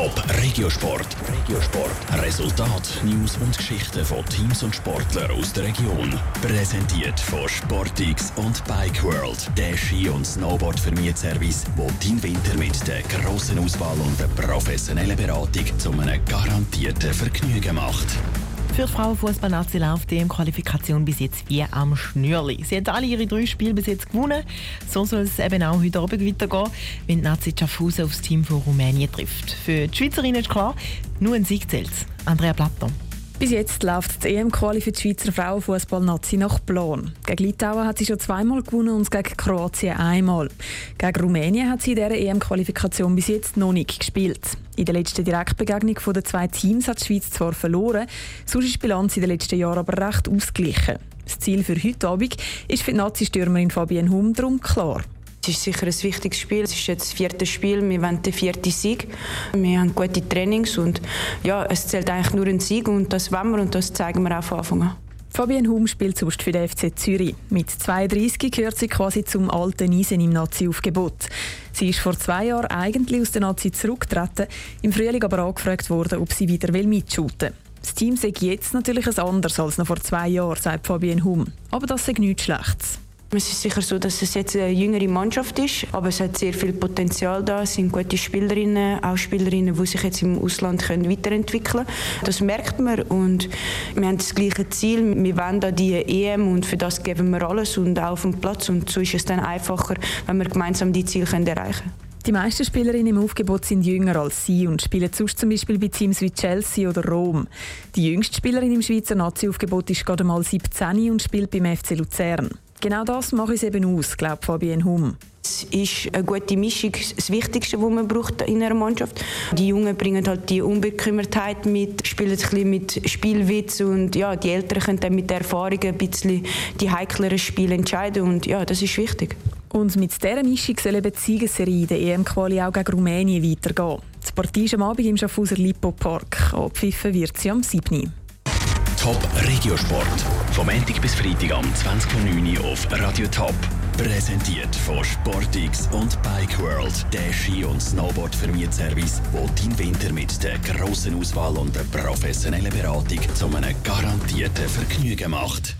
Top Regiosport. Regiosport. Resultat, News und Geschichten von Teams und Sportlern aus der Region. Präsentiert von Sportix und Bike World. Der Ski- und snowboard service wo dein Winter mit der grossen Auswahl und der professionellen Beratung zu einem garantierten Vergnügen macht. Für die Frauenfußballnazi läuft die EM-Qualifikation bis jetzt wie am Schnürli. Sie hat alle ihre drei Spiele bis jetzt gewonnen. So soll es eben auch heute Abend weitergehen, wenn die Nazi Schaffhausen aufs Team von Rumänien trifft. Für die Schweizerinnen ist klar, nur ein Sieg zählt. Andrea Platter. Bis jetzt läuft die EM-Quali für die Schweizer Frauenfußball-Nazi nach Plan. Gegen Litauen hat sie schon zweimal gewonnen und gegen Kroatien einmal. Gegen Rumänien hat sie in dieser EM-Qualifikation bis jetzt noch nicht gespielt. In der letzten Direktbegegnung der zwei Teams hat die Schweiz zwar verloren, sonst ist die Bilanz in den letzten Jahren aber recht ausgeglichen. Das Ziel für heute Abend ist für die Nazi-Stürmerin Fabienne Hum darum klar. Es ist sicher ein wichtiges Spiel. Es ist jetzt das vierte Spiel. Wir wollen den vierten Sieg. Wir haben gute Trainings und ja, es zählt eigentlich nur ein Sieg und das wollen wir und das zeigen wir auch von Anfang an. Fabienne Hum spielt sonst für den FC Zürich. Mit 32 gehört sie quasi zum alten Eisen im Nazi-Aufgebot. Sie ist vor zwei Jahren eigentlich aus der Nazi zurückgetreten, im Frühling aber angefragt worden, ob sie wieder mitshooten will. Das Team sieht jetzt natürlich ein anderes als noch vor zwei Jahren, sagt Fabienne Hum. Aber das ist nichts Schlechtes. Es ist sicher so, dass es jetzt eine jüngere Mannschaft ist, aber es hat sehr viel Potenzial da. Es sind gute Spielerinnen, auch Spielerinnen, die sich jetzt im Ausland können weiterentwickeln können. Das merkt man und wir haben das gleiche Ziel. Wir wollen da die EM und für das geben wir alles und auch auf dem Platz und so ist es dann einfacher, wenn wir gemeinsam die Ziele erreichen können. Die meisten Spielerinnen im Aufgebot sind jünger als sie und spielen sonst zum Beispiel bei Teams wie Chelsea oder Rom. Die jüngste Spielerin im Schweizer Nazi-Aufgebot ist gerade mal 17 und spielt beim FC Luzern. Genau das macht es eben aus, glaubt Fabienne Hum. Es ist eine gute Mischung, das Wichtigste, was man braucht in einer Mannschaft. Die Jungen bringen halt die Unbekümmertheit mit, spielen ein bisschen mit Spielwitz und ja, die Älteren können dann mit der Erfahrung ein bisschen die heikleren Spiele entscheiden und ja, das ist wichtig. Und mit dieser Mischung soll eben die Siegesserie der EM-Quali auch gegen Rumänien weitergehen. Das Partie ist am Abend im Schaffhauser Lipo Park. Abpfiffen wird sie am 7. Top Regiosport. Vom Montag bis Freitag am 20.09. auf Radio Top. Präsentiert von Sportix und Bike World, der Ski- und Snowboard-Vermietservice, wo dein Winter mit der grossen Auswahl und der professionellen Beratung zu einem garantierten Vergnügen macht.